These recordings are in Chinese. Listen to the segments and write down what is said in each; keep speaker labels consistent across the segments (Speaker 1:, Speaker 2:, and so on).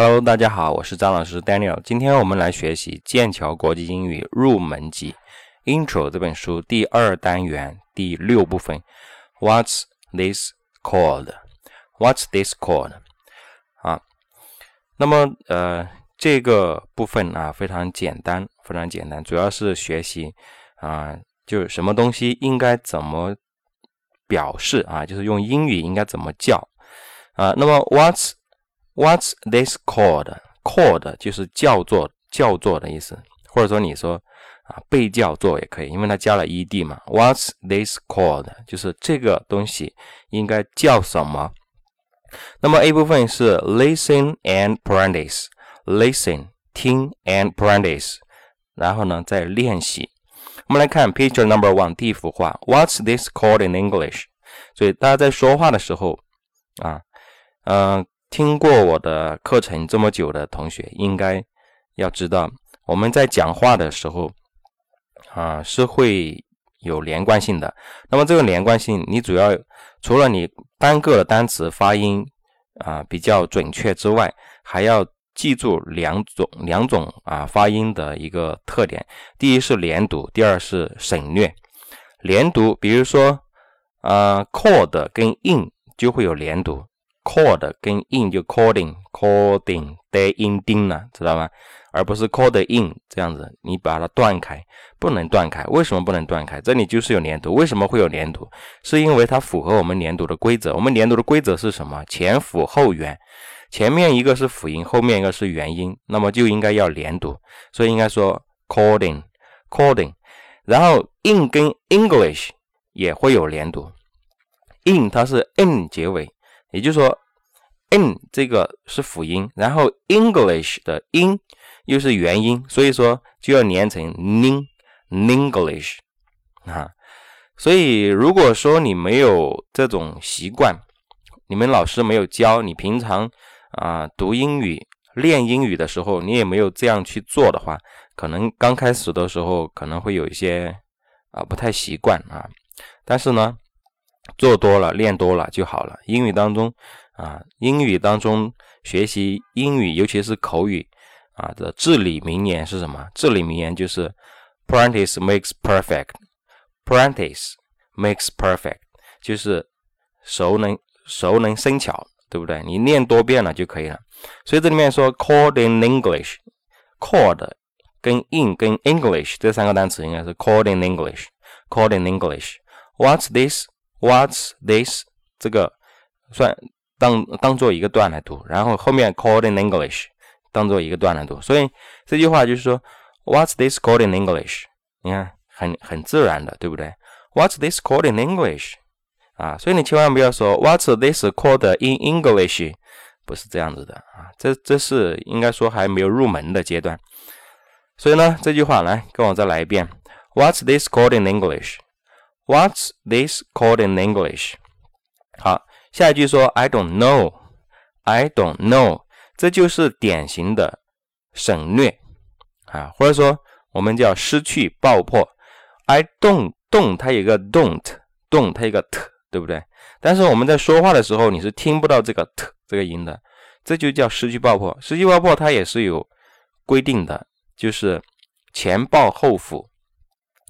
Speaker 1: Hello，大家好，我是张老师 Daniel。今天我们来学习剑桥国际英语入门级 Intro 这本书第二单元第六部分。What's this called？What's this called？啊，那么呃，这个部分啊非常简单，非常简单，主要是学习啊，就是什么东西应该怎么表示啊，就是用英语应该怎么叫啊。那么 What's What's this called？Called 就是叫做叫做的意思，或者说你说啊被叫做也可以，因为它加了 ed 嘛。What's this called？就是这个东西应该叫什么？那么 A 部分是 listen and practice，listen 听 and practice，然后呢再练习。我们来看 picture number one 第一幅画，What's this called in English？所以大家在说话的时候啊，嗯。听过我的课程这么久的同学，应该要知道，我们在讲话的时候啊是会有连贯性的。那么这个连贯性，你主要除了你单个的单词发音啊比较准确之外，还要记住两种两种啊发音的一个特点。第一是连读，第二是省略。连读，比如说啊，cord 跟 in 就会有连读。Cord 跟 in 就 cording，cording 带 in 丁了，知道吗？而不是 cord in 这样子，你把它断开，不能断开。为什么不能断开？这里就是有连读。为什么会有连读？是因为它符合我们连读的规则。我们连读的规则是什么？前辅后元，前面一个是辅音，后面一个是元音，那么就应该要连读。所以应该说 cording，cording。然后 in 跟 English 也会有连读，in 它是 n 结尾。也就是说，n 这个是辅音，然后 English 的音又是元音，所以说就要连成 ning，English 啊。所以如果说你没有这种习惯，你们老师没有教你，平常啊读英语、练英语的时候，你也没有这样去做的话，可能刚开始的时候可能会有一些啊不太习惯啊。但是呢。做多了，练多了就好了。英语当中啊，英语当中学习英语，尤其是口语啊的至理名言是什么？至理名言就是 “practice makes perfect”。practice makes perfect，就是熟能熟能生巧，对不对？你练多遍了就可以了。所以这里面说 “called in English”，“called” 跟 “in” 跟 “English” 这三个单词应该是 “called in English”，“called in English”。What's this？What's this？这个算当当做一个段来读，然后后面 called in English 当做一个段来读。所以这句话就是说，What's this called in English？你看很很自然的，对不对？What's this called in English？啊，所以你千万不要说 What's this called in English？不是这样子的啊，这这是应该说还没有入门的阶段。所以呢，这句话来跟我再来一遍，What's this called in English？What's this called in English？好，下一句说 I don't know. I don't know，这就是典型的省略啊，或者说我们叫失去爆破。I don't don't 它有个 don't don't 它有个 t，对不对？但是我们在说话的时候，你是听不到这个 t 这个音的，这就叫失去爆破。失去爆破它也是有规定的，就是前爆后辅。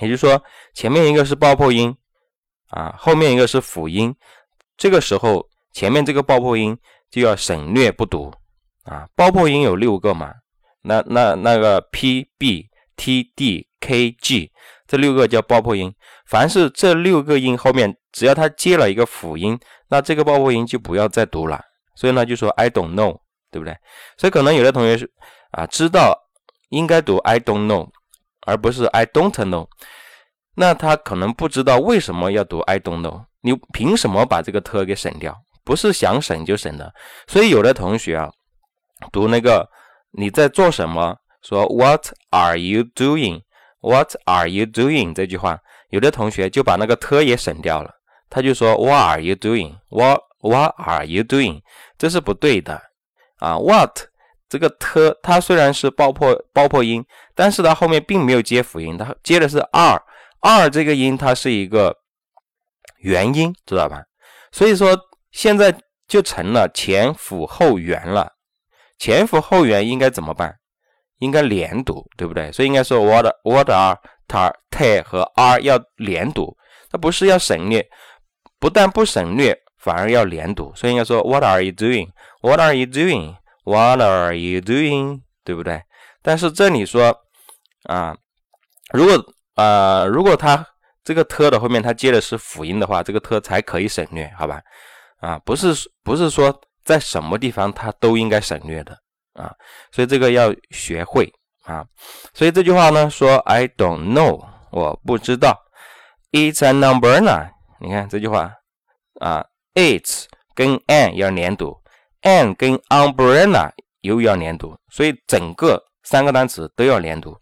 Speaker 1: 也就是说，前面一个是爆破音啊，后面一个是辅音，这个时候前面这个爆破音就要省略不读啊。爆破音有六个嘛，那那那个 p b t d k g 这六个叫爆破音。凡是这六个音后面，只要它接了一个辅音，那这个爆破音就不要再读了。所以呢，就说 I don't know，对不对？所以可能有的同学是啊，知道应该读 I don't know。而不是 I don't know，那他可能不知道为什么要读 I don't know。你凭什么把这个 t 给省掉？不是想省就省的。所以有的同学啊，读那个你在做什么？说 What are you doing？What are you doing？这句话，有的同学就把那个 t 也省掉了，他就说 What are you doing？What What are you doing？这是不对的啊！What 这个 t 它虽然是爆破爆破音，但是它后面并没有接辅音，它接的是 r，r 这个音它是一个元音，知道吧？所以说现在就成了前辅后元了，前辅后元应该怎么办？应该连读，对不对？所以应该说 what what are ta te 和 are 要连读，它不是要省略，不但不省略，反而要连读。所以应该说 what are you doing？What are you doing? What are you doing？对不对？但是这里说啊，如果啊，如果它这个 t 的后面它接的是辅音的话，这个 t 才可以省略，好吧？啊，不是不是说在什么地方它都应该省略的。啊，所以这个要学会啊。所以这句话呢说 I don't know，我不知道。It's an umbrella。你看这句话啊，It's 跟 an 要连读，an 跟 umbrella 又要连读，所以整个三个单词都要连读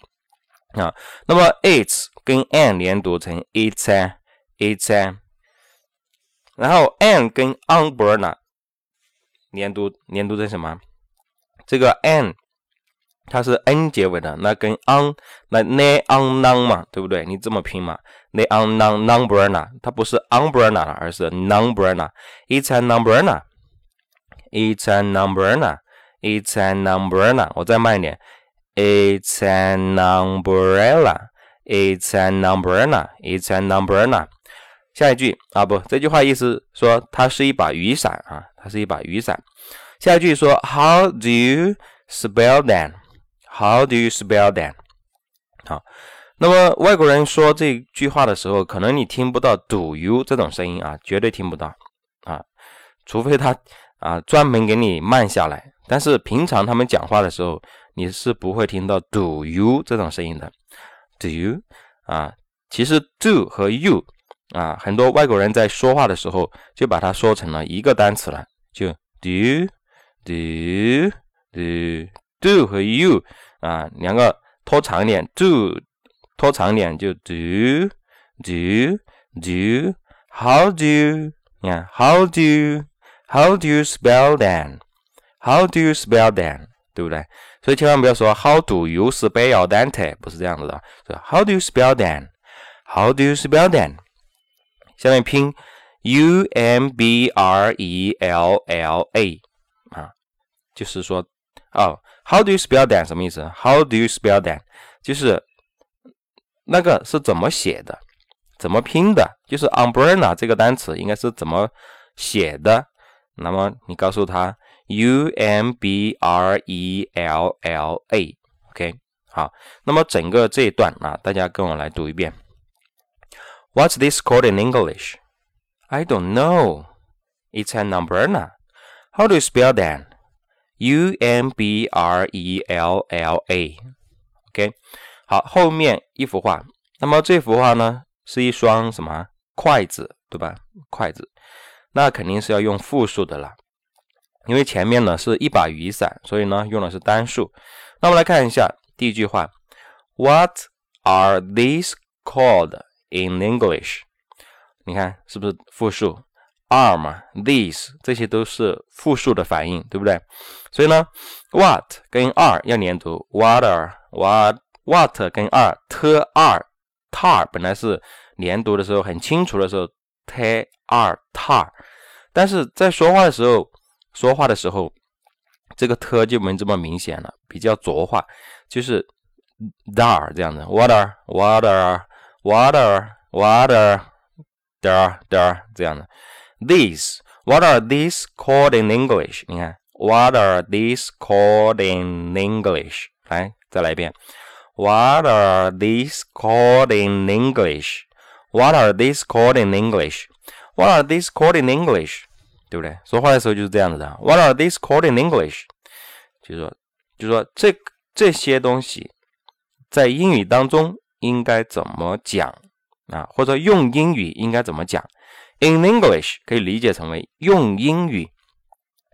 Speaker 1: 啊。那么 It's 跟 an 连读成 It's an，It's an。然后 an 跟 umbrella 连读连读成什么？这个 an 它是 n 结尾的，那跟 on 那 ne on non 嘛，对不对？你这么拼嘛？ne on non numbrella，它不是 umbrella 而是 numbrella。It's an umbrella。It's an umbrella。It's an umbrella。我再慢一点。It's an umbrella。It's an umbrella。It's an umbrella。下一句啊，不，这句话意思说它是一把雨伞啊，它是一把雨伞。下一句说，How do you spell that？How do you spell that？好，那么外国人说这句话的时候，可能你听不到 “do you” 这种声音啊，绝对听不到啊，除非他啊专门给你慢下来。但是平常他们讲话的时候，你是不会听到 “do you” 这种声音的。Do you 啊，其实 “do” 和 “you” 啊，很多外国人在说话的时候就把它说成了一个单词了，就 “do”。do do do 和 you 啊，两个拖长点，do 拖长点就 do do do。How do you 你看，How do you How do you spell that？How do you spell that？对不对？所以千万不要说 How do you spell that？不是这样子的，是 How do you spell that？How do you spell that？下面拼 U M B R E L L A 啊。就是说，哦，How do you spell that？什么意思？How do you spell that？就是那个是怎么写的，怎么拼的？就是 umbrella 这个单词应该是怎么写的？那么你告诉他 U M B R E L L A。OK，好，那么整个这一段啊，大家跟我来读一遍。What's this called in English? I don't know. It's an umbrella. How do you spell that? U M B R E L L A，OK，好，后面一幅画，那么这幅画呢是一双什么筷子，对吧？筷子，那肯定是要用复数的了，因为前面呢是一把雨伞，所以呢用的是单数。那我们来看一下第一句话，What are these called in English？你看是不是复数？are 嘛，these 这些都是复数的反应，对不对？所以呢，what 跟 are 要连读，water，what what 跟 are，t are tar 本来是连读的时候很清楚的时候，t are tar，但是在说话的时候，说话的时候，这个 t 就没这么明显了，比较浊化，就是 dar 这样的，water water water water，dar dar 这样的。These, what are these called in English? 你看，What are these called in English? 来，再来一遍。What are these called in English? What are these called in English? What are these called in English? 对不对？说话的时候就是这样子的。What are these called in English? 就是说，就是说这这些东西在英语当中应该怎么讲啊？或者用英语应该怎么讲？In English 可以理解成为用英语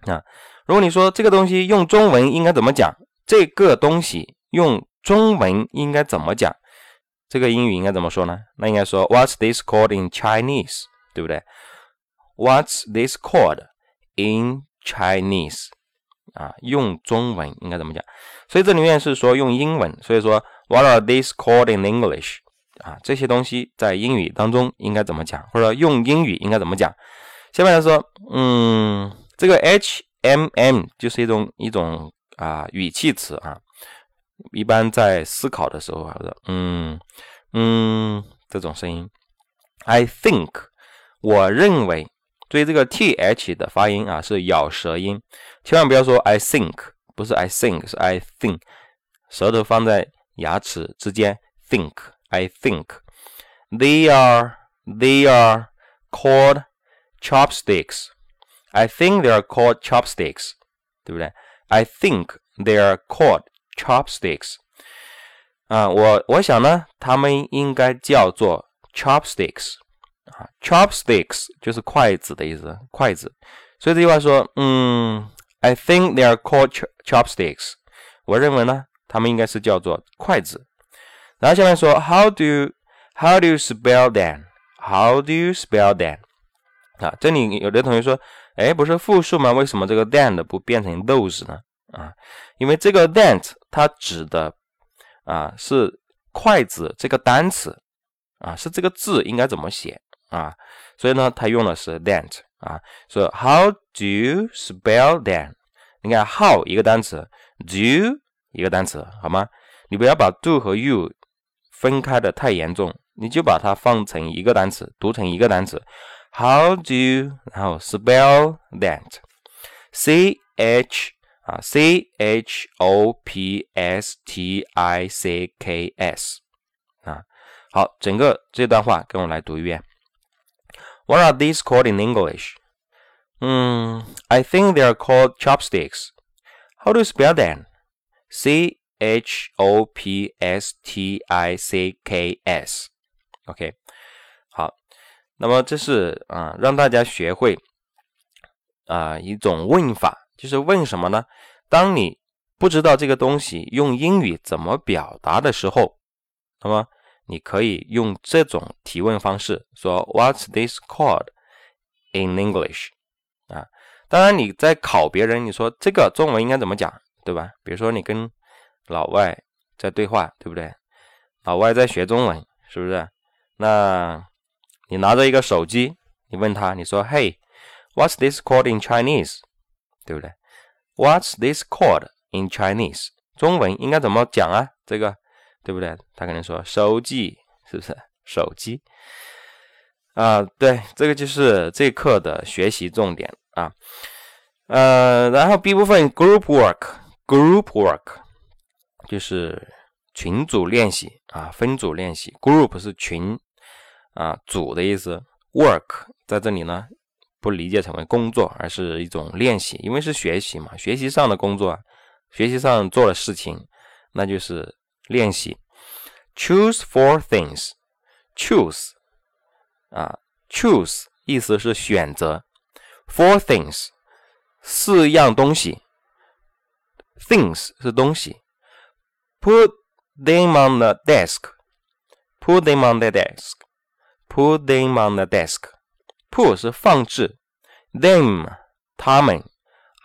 Speaker 1: 啊。如果你说这个东西用中文应该怎么讲？这个东西用中文应该怎么讲？这个英语应该怎么说呢？那应该说 What's this called in Chinese？对不对？What's this called in Chinese？啊，用中文应该怎么讲？所以这里面是说用英文，所以说 What are these called in English？啊，这些东西在英语当中应该怎么讲，或者用英语应该怎么讲？下面来说，嗯，这个 H M M 就是一种一种啊语气词啊，一般在思考的时候啊，嗯嗯这种声音。I think，我认为，注意这个 th 的发音啊是咬舌音，千万不要说 I think，不是 I think，是 I think，舌头放在牙齿之间，think，I think they are they are called chopsticks。I think they are called chopsticks，对不对？I think they are called chopsticks。啊，我我想呢，他们应该叫做 chopsticks。啊，chopsticks 就是筷子的意思，筷子。所以这句话说，嗯，I think they are called chopsticks。我认为呢，他们应该是叫做筷子。然后下面说，How do you How do you spell them？How do you spell them？啊，这里有的同学说。哎，不是复数吗？为什么这个 that 不变成 those 呢？ 啊，因为这个 that 它指的啊是筷子这个单词啊，是这个字应该怎么写啊？所以呢，它用的是 that 啊。说 How do you spell that？你看 how 一个单词，do 一个单词，好吗？你不要把 do 和 you 分开的太严重，你就把它放成一个单词，读成一个单词。How do you 然后 spell that? C H 啊，C H O P S T I C K S 啊，好，整个这段话跟我来读一遍。What are these called in English? Hmm, I think they are called chopsticks. How do you spell them? C H O P S T I C K S. OK，好那么这是啊，让大家学会啊一种问法，就是问什么呢？当你不知道这个东西用英语怎么表达的时候，那么你可以用这种提问方式说 "What's this called in English？" 啊，当然你在考别人，你说这个中文应该怎么讲，对吧？比如说你跟老外在对话，对不对？老外在学中文，是不是？那你拿着一个手机，你问他，你说：“Hey，what's this called in Chinese？” 对不对？“What's this called in Chinese？” 中文应该怎么讲啊？这个对不对？他可能说：“手机，是不是？手机。”啊，对，这个就是这课的学习重点啊。呃，然后 B 部分 Group Work，Group Work 就是群组练习啊，分组练习。Group 是群。啊，组的意思，work 在这里呢，不理解成为工作，而是一种练习，因为是学习嘛，学习上的工作，学习上做的事情，那就是练习。Choose four things，choose 啊，choose 意思是选择，four things 四样东西，things 是东西，put them on the desk，put them on the desk。Put them on the desk. Put 是放置，them 他们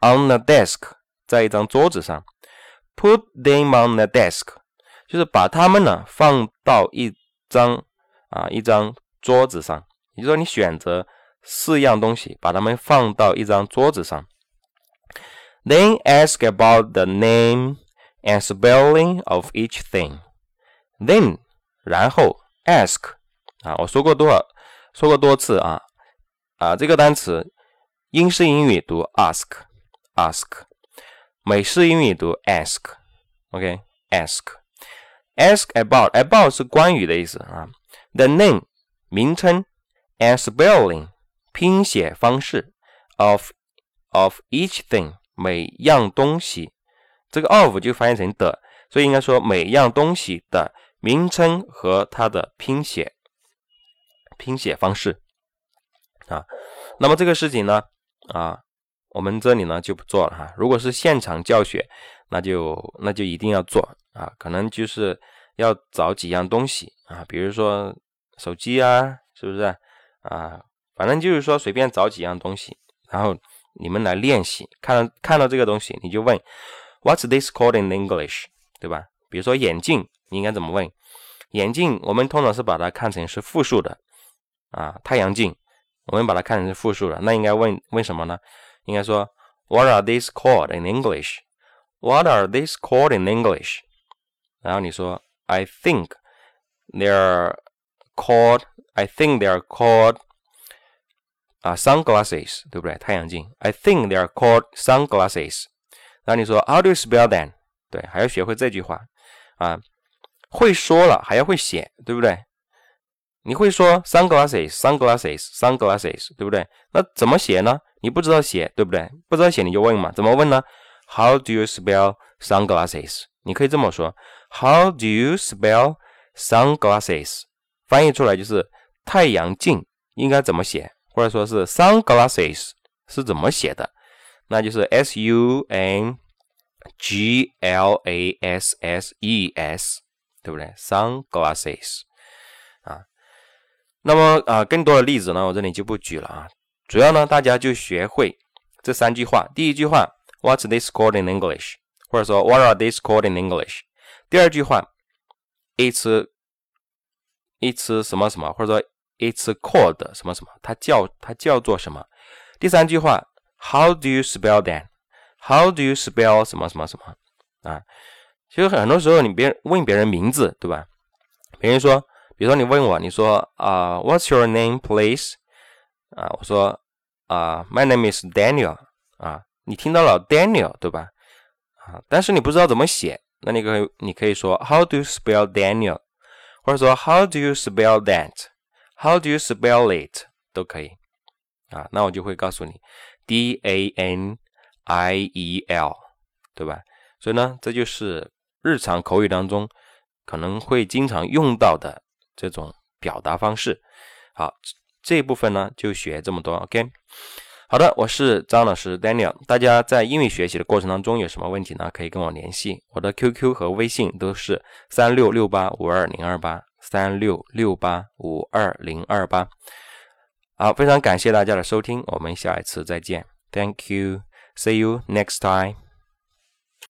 Speaker 1: on the desk 在一张桌子上。Put them on the desk 就是把它们呢放到一张啊一张桌子上。也就是说，你选择四样东西，把它们放到一张桌子上。Then ask about the name and spelling of each thing. Then 然后 ask 啊，我说过多少，说过多次啊啊，这个单词英式英语读 ask，ask，美式英语读 ask，OK，ask，ask about，about 是关于的意思啊。The name 名称，and spelling 拼写方式，of of each thing 每样东西，这个 of 就翻译成的，所以应该说每样东西的名称和它的拼写。拼写方式啊，那么这个事情呢啊，我们这里呢就不做了哈。如果是现场教学，那就那就一定要做啊。可能就是要找几样东西啊，比如说手机啊，是不是啊？反正就是说随便找几样东西，然后你们来练习。看到看到这个东西，你就问 What's this called in English？对吧？比如说眼镜，你应该怎么问？眼镜我们通常是把它看成是复数的。啊，太阳镜，我们把它看成是复数了，那应该问问什么呢？应该说，What are these called in English？What are these called in English？然后你说 I think they're called I think they're called 啊 sunglasses，对不对？太阳镜。I think they're called sunglasses。然后你说 How do you spell them？对，还要学会这句话啊。会说了还要会写，对不对？你会说 sunglasses，sunglasses，sunglasses，对不对？那怎么写呢？你不知道写，对不对？不知道写你就问嘛。怎么问呢？How do you spell sunglasses？你可以这么说：How do you spell sunglasses？翻译出来就是太阳镜应该怎么写，或者说是 sunglasses 是怎么写的？那就是 s u n g l a s s e s，对不对？sunglasses。那么啊，更多的例子呢，我这里就不举了啊。主要呢，大家就学会这三句话。第一句话，What's this called in English？或者说 What are these called in English？第二句话，It's It's 什么什么，或者说 It's called 什么什么，它叫它叫做什么？第三句话，How do you spell that？How do you spell 什么什么什么？啊，其实很多时候你别问别人名字，对吧？别人说。比如说你问我，你说啊，What's your name, please？啊，我说啊，My name is Daniel。啊，你听到了 Daniel 对吧？啊，但是你不知道怎么写，那你可以你可以说 How do you spell Daniel？或者说 How do you spell that？How do you spell it？都可以。啊，那我就会告诉你 D A N I E L，对吧？所以呢，这就是日常口语当中可能会经常用到的。这种表达方式，好，这一部分呢就学这么多，OK。好的，我是张老师 Daniel。大家在英语学习的过程当中有什么问题呢？可以跟我联系，我的 QQ 和微信都是三六六八五二零二八三六六八五二零二八。好，非常感谢大家的收听，我们下一次再见，Thank you，See you next time。